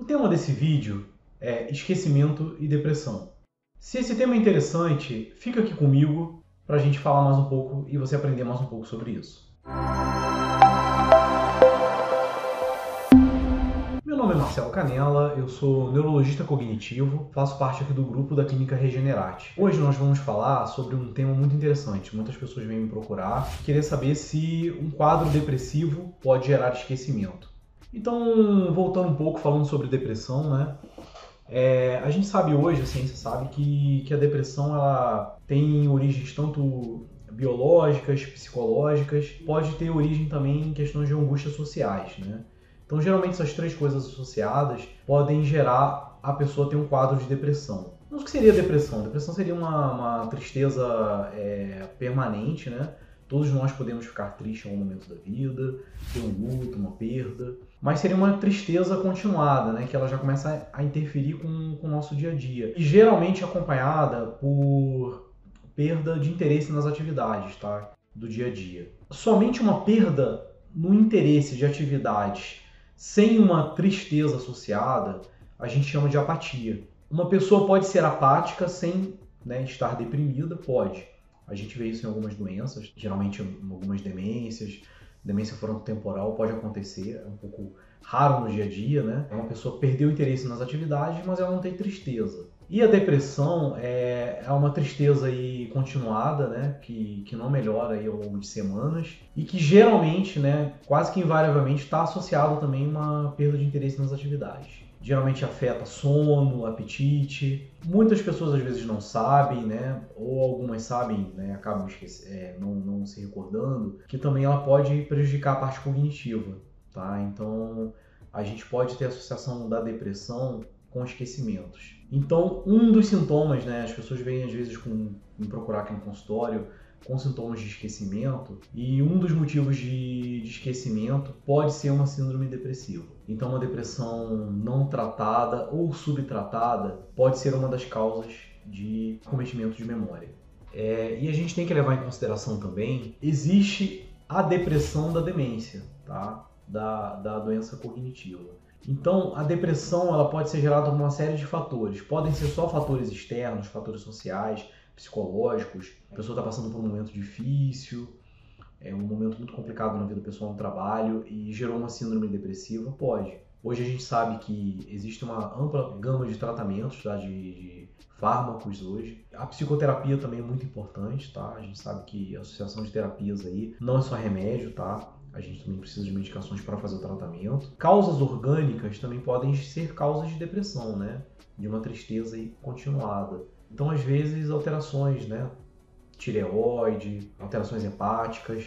O tema desse vídeo é esquecimento e depressão. Se esse tema é interessante, fica aqui comigo para a gente falar mais um pouco e você aprender mais um pouco sobre isso. Meu nome é Marcelo Canela, eu sou neurologista cognitivo, faço parte aqui do grupo da Clínica Regenerate. Hoje nós vamos falar sobre um tema muito interessante. Muitas pessoas vêm me procurar, querer saber se um quadro depressivo pode gerar esquecimento. Então, voltando um pouco, falando sobre depressão, né? É, a gente sabe hoje, a ciência sabe que, que a depressão ela tem origens tanto biológicas, psicológicas, pode ter origem também em questões de angústias sociais, né? Então, geralmente essas três coisas associadas podem gerar a pessoa ter um quadro de depressão. Mas o que seria depressão? Depressão seria uma, uma tristeza é, permanente, né? Todos nós podemos ficar tristes em algum momento da vida, ter um luto, uma perda, mas seria uma tristeza continuada, né? Que ela já começa a interferir com, com o nosso dia a dia. E geralmente acompanhada por perda de interesse nas atividades, tá? Do dia a dia. Somente uma perda no interesse de atividades sem uma tristeza associada, a gente chama de apatia. Uma pessoa pode ser apática sem né, estar deprimida? Pode. A gente vê isso em algumas doenças, geralmente em algumas demências. Demência frontotemporal pode acontecer, é um pouco raro no dia a dia, né? Uma pessoa perdeu interesse nas atividades, mas ela não tem tristeza. E a depressão é, é uma tristeza aí continuada, né? Que, que não melhora aí ao longo de semanas e que geralmente, né, quase que invariavelmente está associado também a uma perda de interesse nas atividades geralmente afeta sono, apetite. Muitas pessoas às vezes não sabem, né? Ou algumas sabem, né? Acabam é, não, não se recordando, que também ela pode prejudicar a parte cognitiva, tá? Então a gente pode ter associação da depressão com esquecimentos. Então, um dos sintomas, né, as pessoas vêm às vezes com, me procurar aqui no consultório com sintomas de esquecimento, e um dos motivos de, de esquecimento pode ser uma síndrome depressiva. Então, uma depressão não tratada ou subtratada pode ser uma das causas de cometimento de memória. É, e a gente tem que levar em consideração também, existe a depressão da demência, tá? da, da doença cognitiva. Então, a depressão ela pode ser gerada por uma série de fatores. Podem ser só fatores externos, fatores sociais, psicológicos. A pessoa está passando por um momento difícil, é um momento muito complicado na vida pessoal no trabalho e gerou uma síndrome depressiva. Pode. Hoje a gente sabe que existe uma ampla gama de tratamentos, tá? de, de fármacos hoje. A psicoterapia também é muito importante, tá? A gente sabe que a associação de terapias aí não é só remédio, tá? A gente também precisa de medicações para fazer o tratamento. Causas orgânicas também podem ser causas de depressão, né? De uma tristeza aí continuada. Então, às vezes, alterações, né? Tireoide, alterações hepáticas.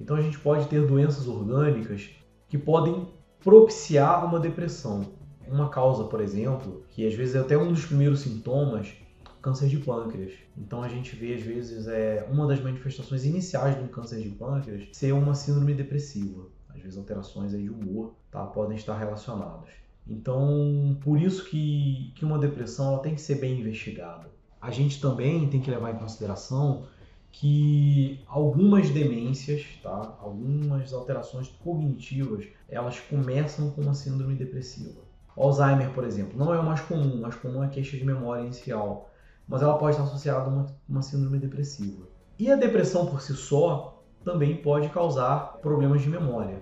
Então, a gente pode ter doenças orgânicas que podem propiciar uma depressão. Uma causa, por exemplo, que às vezes é até um dos primeiros sintomas, câncer de pâncreas. Então a gente vê às vezes é uma das manifestações iniciais de um câncer de pâncreas ser uma síndrome depressiva. Às vezes alterações aí de humor tá, podem estar relacionadas. Então, por isso que, que uma depressão ela tem que ser bem investigada. A gente também tem que levar em consideração que algumas demências, tá? algumas alterações cognitivas, elas começam com uma síndrome depressiva. Alzheimer, por exemplo, não é o mais comum, mais comum é queixa de memória inicial, mas ela pode estar associada a uma, uma síndrome depressiva. E a depressão por si só também pode causar problemas de memória.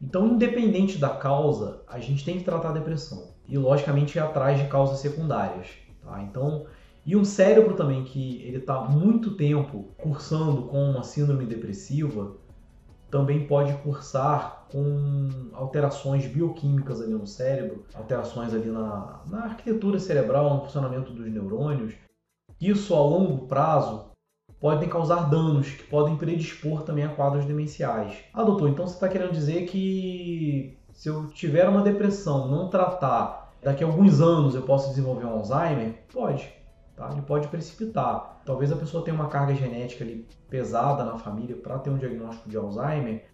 Então, independente da causa, a gente tem que tratar a depressão. E, logicamente, ir atrás de causas secundárias. Tá? Então, e um cérebro também que ele está muito tempo cursando com uma síndrome depressiva, também pode cursar com alterações bioquímicas ali no cérebro, alterações ali na, na arquitetura cerebral, no funcionamento dos neurônios. Isso a longo prazo podem causar danos que podem predispor também a quadros demenciais. Ah, doutor, então você está querendo dizer que se eu tiver uma depressão, não tratar, daqui a alguns anos eu posso desenvolver um Alzheimer? Pode. Tá? Ele pode precipitar. Talvez a pessoa tenha uma carga genética ali pesada na família para ter um diagnóstico de Alzheimer.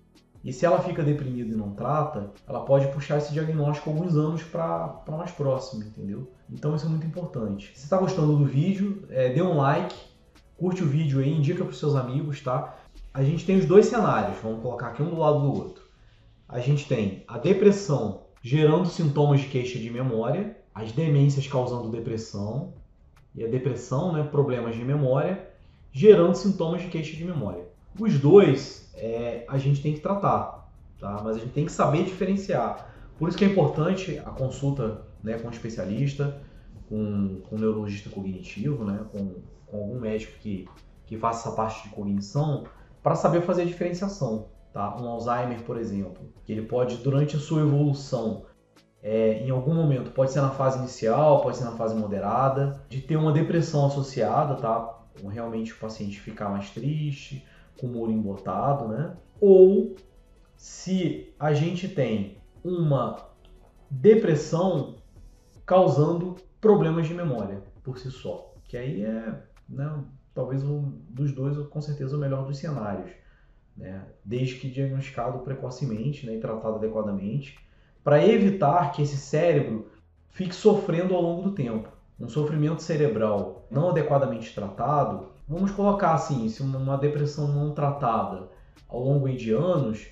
E se ela fica deprimida e não trata, ela pode puxar esse diagnóstico alguns anos para mais próximo, entendeu? Então isso é muito importante. Se está gostando do vídeo, é, dê um like, curte o vídeo aí, indica para os seus amigos, tá? A gente tem os dois cenários, vamos colocar aqui um do lado do outro. A gente tem a depressão gerando sintomas de queixa de memória, as demências causando depressão, e a depressão, né, problemas de memória, gerando sintomas de queixa de memória. Os dois é, a gente tem que tratar, tá? mas a gente tem que saber diferenciar. Por isso que é importante a consulta né, com um especialista, com, com um neurologista cognitivo, né, com, com algum médico que, que faça essa parte de cognição, para saber fazer a diferenciação. Tá? Um Alzheimer, por exemplo, que ele pode, durante a sua evolução, é, em algum momento, pode ser na fase inicial, pode ser na fase moderada, de ter uma depressão associada, tá? realmente o paciente ficar mais triste, com o humor embotado, né? Ou se a gente tem uma depressão causando problemas de memória por si só, que aí é, né, talvez um dos dois, com certeza, o melhor dos cenários, né? Desde que diagnosticado precocemente né, e tratado adequadamente, para evitar que esse cérebro fique sofrendo ao longo do tempo um sofrimento cerebral não adequadamente tratado, vamos colocar assim, se uma depressão não tratada ao longo de anos,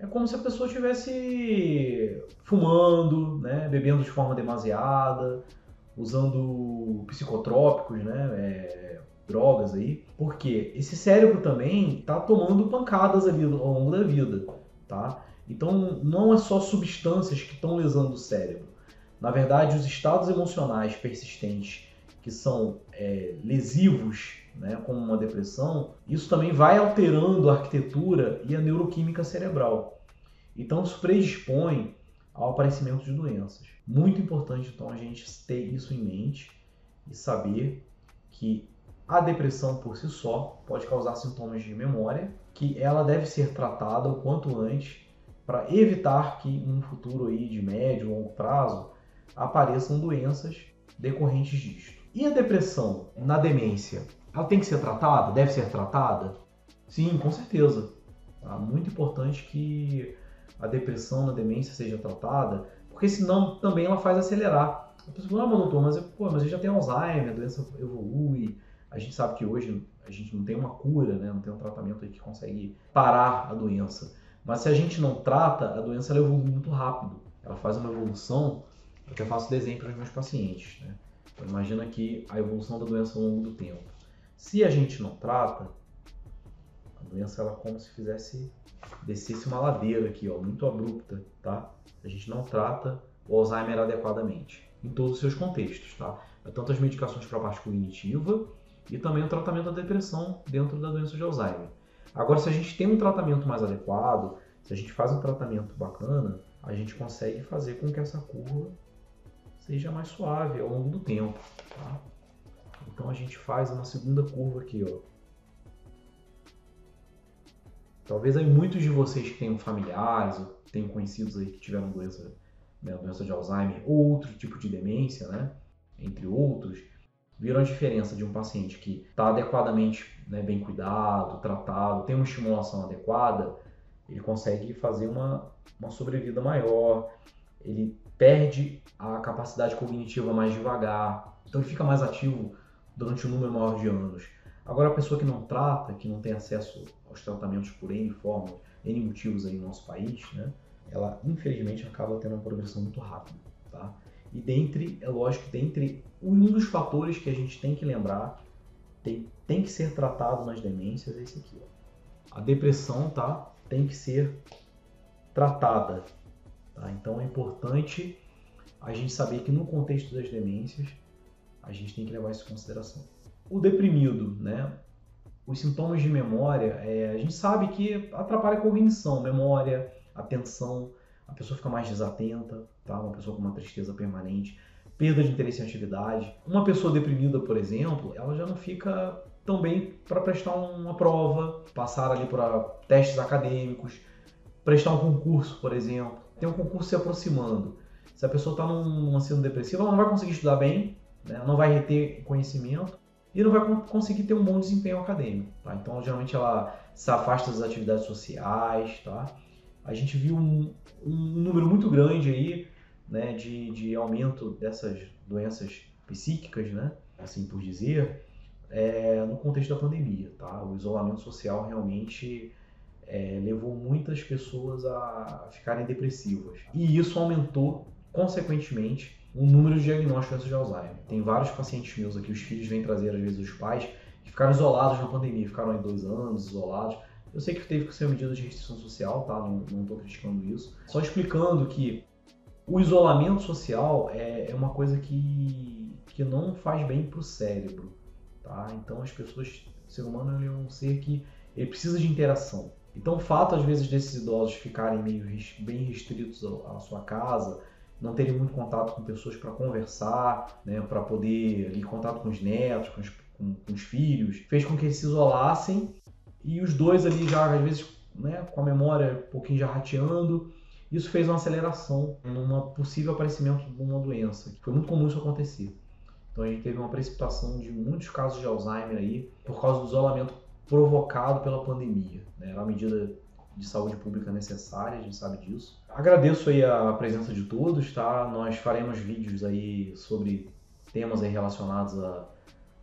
é como se a pessoa estivesse fumando, né, bebendo de forma demasiada, usando psicotrópicos, né, é, drogas aí, porque esse cérebro também está tomando pancadas ali ao longo da vida, tá? Então não é só substâncias que estão lesando o cérebro. Na verdade, os estados emocionais persistentes que são é, lesivos, né, como uma depressão, isso também vai alterando a arquitetura e a neuroquímica cerebral. Então, isso predispõe ao aparecimento de doenças. Muito importante, então, a gente ter isso em mente e saber que a depressão por si só pode causar sintomas de memória, que ela deve ser tratada o quanto antes para evitar que em um futuro aí de médio ou longo prazo apareçam doenças decorrentes disto. E a depressão na demência? Ela tem que ser tratada? Deve ser tratada? Sim, com certeza. Tá? Muito importante que a depressão na demência seja tratada, porque senão também ela faz acelerar. A pessoa fala, ah, doutor, mas, pô, mas já tenho Alzheimer, a doença evolui. A gente sabe que hoje a gente não tem uma cura, né? não tem um tratamento que consegue parar a doença. Mas se a gente não trata, a doença ela evolui muito rápido. Ela faz uma evolução é eu faço desenho para os meus pacientes. Né? Então, imagina aqui a evolução da doença ao longo do tempo. Se a gente não trata, a doença ela é como se fizesse descesse uma ladeira aqui, ó, muito abrupta, tá? A gente não trata o Alzheimer adequadamente em todos os seus contextos, tá? Tanto as medicações para a parte cognitiva e também o tratamento da depressão dentro da doença de Alzheimer. Agora, se a gente tem um tratamento mais adequado, se a gente faz um tratamento bacana, a gente consegue fazer com que essa curva seja mais suave ao longo do tempo. Tá? Então a gente faz uma segunda curva aqui, ó. Talvez aí muitos de vocês que tenham familiares ou tenham conhecidos aí que tiveram doença, né, doença de Alzheimer ou outro tipo de demência, né, entre outros, viram a diferença de um paciente que está adequadamente né, bem cuidado, tratado, tem uma estimulação adequada, ele consegue fazer uma, uma sobrevida maior, ele perde a capacidade cognitiva mais devagar, então ele fica mais ativo durante um número maior de anos. Agora, a pessoa que não trata, que não tem acesso aos tratamentos por N formas, N motivos aí no nosso país, né, ela infelizmente acaba tendo uma progressão muito rápida. Tá? E dentre, é lógico dentre um dos fatores que a gente tem que lembrar, tem, tem que ser tratado nas demências, é esse aqui. Ó. A depressão tá, tem que ser tratada Tá? Então é importante a gente saber que no contexto das demências a gente tem que levar isso em consideração. O deprimido, né? Os sintomas de memória, é, a gente sabe que atrapalha a cognição, memória, atenção, a pessoa fica mais desatenta, tá? Uma pessoa com uma tristeza permanente, perda de interesse em atividade. Uma pessoa deprimida, por exemplo, ela já não fica tão bem para prestar uma prova, passar ali para testes acadêmicos, prestar um concurso, por exemplo tem um concurso se aproximando. Se a pessoa está numa síndrome depressiva, ela não vai conseguir estudar bem, né? não vai reter conhecimento e não vai conseguir ter um bom desempenho acadêmico. Tá? Então, geralmente, ela se afasta das atividades sociais. Tá? A gente viu um, um número muito grande aí né, de, de aumento dessas doenças psíquicas, né, assim por dizer, é, no contexto da pandemia. Tá? O isolamento social realmente é, levou muitas pessoas a ficarem depressivas. E isso aumentou, consequentemente, o número de diagnósticos de Alzheimer. Tem vários pacientes meus aqui, os filhos vêm trazer às vezes os pais, que ficaram isolados na pandemia, ficaram aí dois anos isolados. Eu sei que teve que ser medida de restrição social, tá? Não estou criticando isso. Só explicando que o isolamento social é, é uma coisa que, que não faz bem para o cérebro, tá? Então as pessoas, o ser humano é um ser que ele precisa de interação. Então o fato às vezes desses idosos ficarem meio bem restritos à sua casa, não terem muito contato com pessoas para conversar, né, para poder ali contato com os netos, com os, com, com os filhos, fez com que eles se isolassem e os dois ali já às vezes né, com a memória um pouquinho já rateando isso fez uma aceleração num possível aparecimento de uma doença, foi muito comum isso acontecer. Então a gente teve uma precipitação de muitos casos de Alzheimer aí por causa do isolamento provocado pela pandemia. Né? Era uma medida de saúde pública necessária, a gente sabe disso. Agradeço aí a presença de todos, tá? Nós faremos vídeos aí sobre temas aí relacionados à,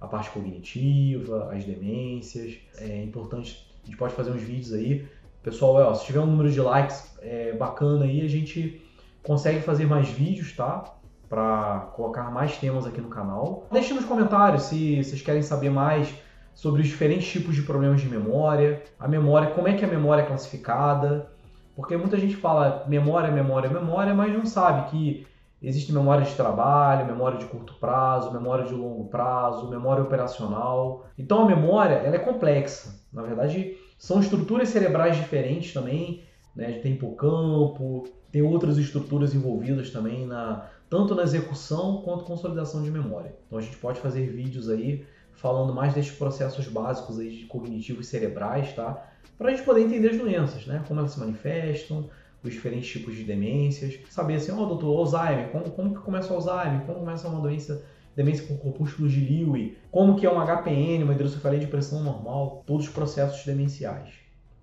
à parte cognitiva, às demências. É importante, a gente pode fazer uns vídeos aí Pessoal, ó, se tiver um número de likes é, bacana aí, a gente consegue fazer mais vídeos, tá? Para colocar mais temas aqui no canal. Deixe nos comentários se vocês querem saber mais sobre os diferentes tipos de problemas de memória, a memória, como é que a memória é classificada, porque muita gente fala memória, memória, memória, mas não sabe que existe memória de trabalho, memória de curto prazo, memória de longo prazo, memória operacional. Então a memória ela é complexa. Na verdade, são estruturas cerebrais diferentes também, né? Tem hipocampo, tem outras estruturas envolvidas também na tanto na execução quanto consolidação de memória. Então a gente pode fazer vídeos aí falando mais desses processos básicos aí cognitivos cerebrais, tá? Para a gente poder entender as doenças, né? Como elas se manifestam, os diferentes tipos de demências, saber assim, ó, oh, doutor, Alzheimer, como, como que começa o Alzheimer, como começa uma doença demência com corpúsculos de Lewy, como que é um HPN, uma hidrocefalia de pressão normal, todos os processos demenciais.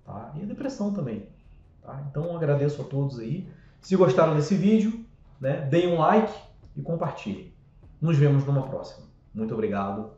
Tá? E a depressão também. Tá? Então agradeço a todos aí. Se gostaram desse vídeo, né, deem um like e compartilhem. Nos vemos numa próxima. Muito obrigado